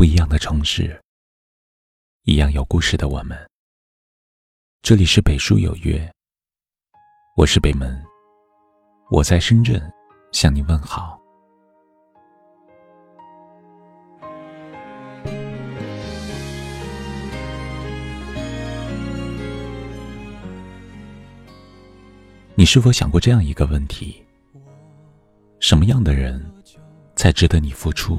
不一样的城市，一样有故事的我们。这里是北书有约，我是北门，我在深圳向你问好。你是否想过这样一个问题？什么样的人才值得你付出？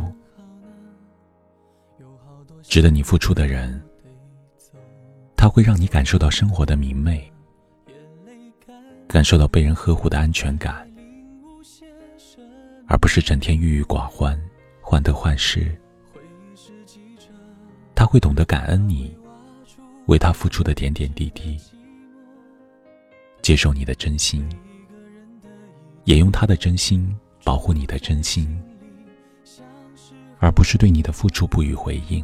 值得你付出的人，他会让你感受到生活的明媚，感受到被人呵护的安全感，而不是整天郁郁寡欢、患得患失。他会懂得感恩你为他付出的点点滴滴。接受你的真心，也用他的真心保护你的真心，而不是对你的付出不予回应。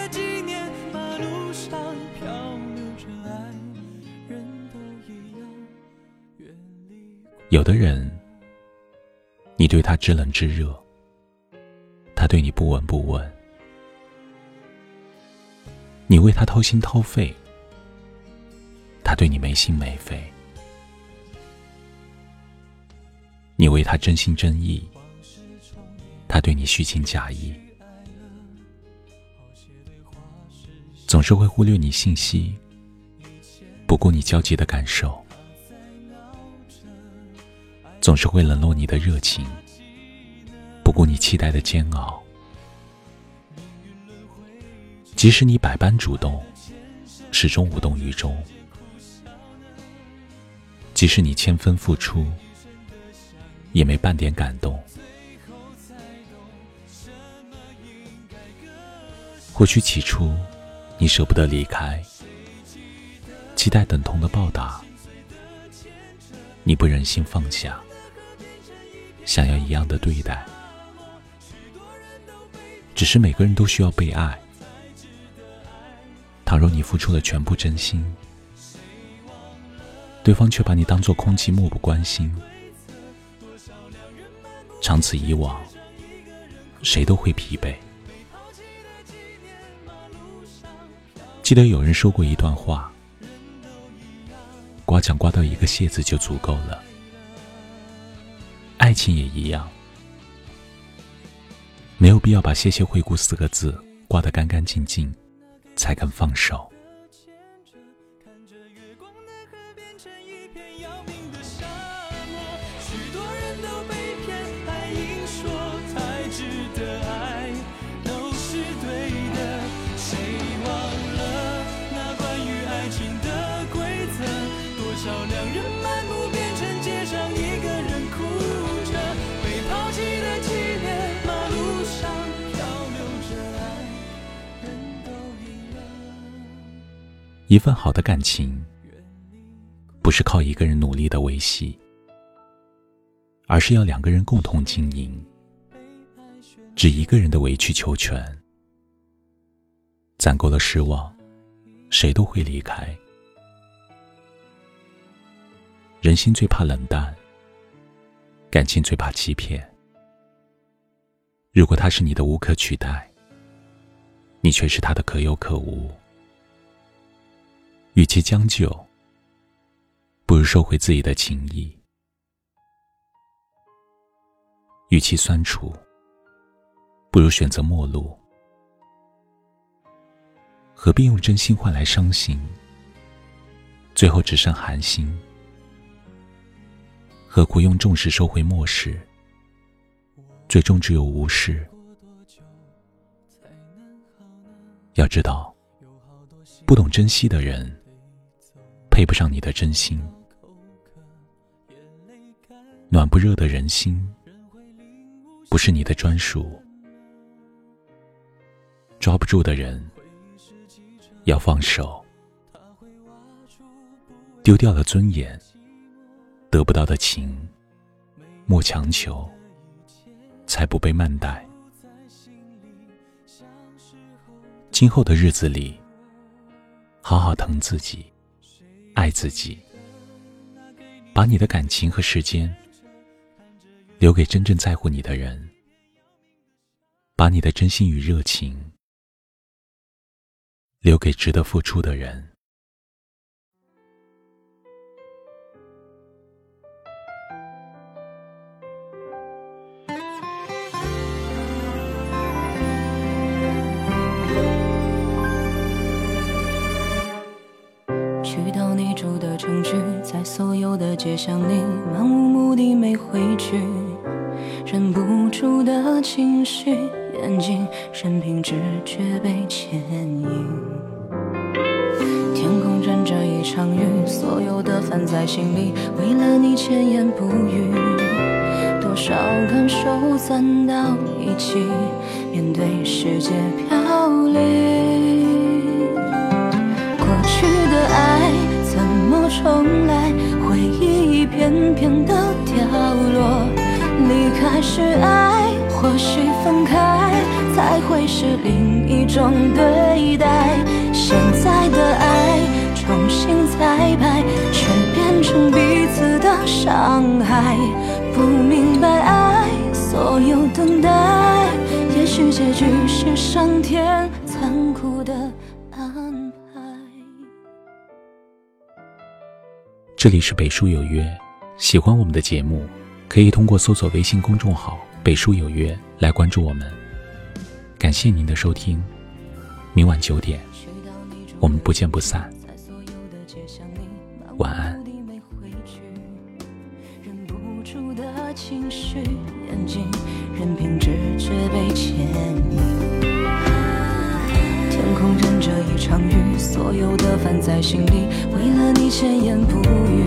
有的人，你对他知冷知热，他对你不闻不问；你为他掏心掏肺，他对你没心没肺；你为他真心真意，他对你虚情假意。总是会忽略你信息，不顾你焦急的感受。总是会冷落你的热情，不顾你期待的煎熬。即使你百般主动，始终无动于衷；即使你千分付出，也没半点感动。或许起初你舍不得离开，期待等同的报答，你不忍心放下。想要一样的对待，只是每个人都需要被爱。倘若你付出了全部真心，对方却把你当做空气漠不关心，长此以往，谁都会疲惫。记得有人说过一段话：刮奖刮到一个谢字就足够了。爱情也一样，没有必要把“谢谢惠顾”四个字挂得干干净净，才肯放手。一份好的感情，不是靠一个人努力的维系，而是要两个人共同经营。只一个人的委曲求全，攒够了失望，谁都会离开。人心最怕冷淡，感情最怕欺骗。如果他是你的无可取代，你却是他的可有可无。与其将就，不如收回自己的情谊；与其酸楚，不如选择陌路。何必用真心换来伤心？最后只剩寒心。何苦用重视收回漠视？最终只有无视。要知道，不懂珍惜的人。配不上你的真心，暖不热的人心，不是你的专属。抓不住的人，要放手。丢掉了尊严，得不到的情，莫强求，才不被慢待。今后的日子里，好好疼自己，爱自己，把你的感情和时间留给真正在乎你的人，把你的真心与热情留给值得付出的人。街巷里，漫无目的没回去，忍不住的情绪，眼睛任凭直觉被牵引。天空阵着一场雨，所有的烦在心里，为了你千言不语，多少感受攒到一起，面对世界飘零。是爱，或许分开才会是另一种对待。现在的爱重新彩排，却变成彼此的伤害。不明白爱，所有等待，也许结局是上天残酷的安排。这里是北书有约，喜欢我们的节目，可以通过搜索微信公众号“北书有约”来关注我们。感谢您的收听，明晚九点，我们不见不散。晚安。情绪，眼睛，任凭直觉被牵引。天空忍着一场雨，所有的烦在心里，为了你千言不语，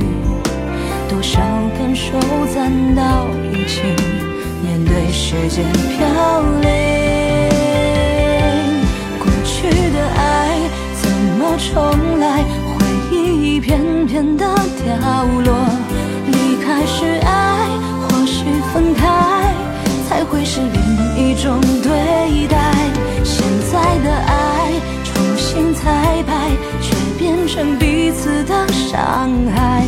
多少感受攒到一起，面对世界飘零。过去的爱怎么重来？回忆一片片的掉落。离开是爱，或许分开才会是另一种对待。现在的爱重新。彩排，却变成彼此的伤害。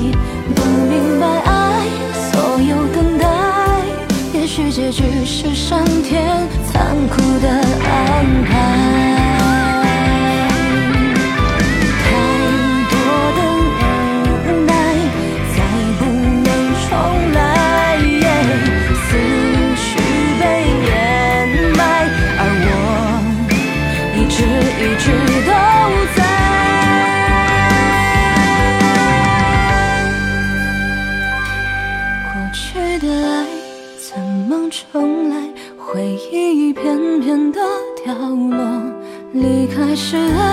是爱，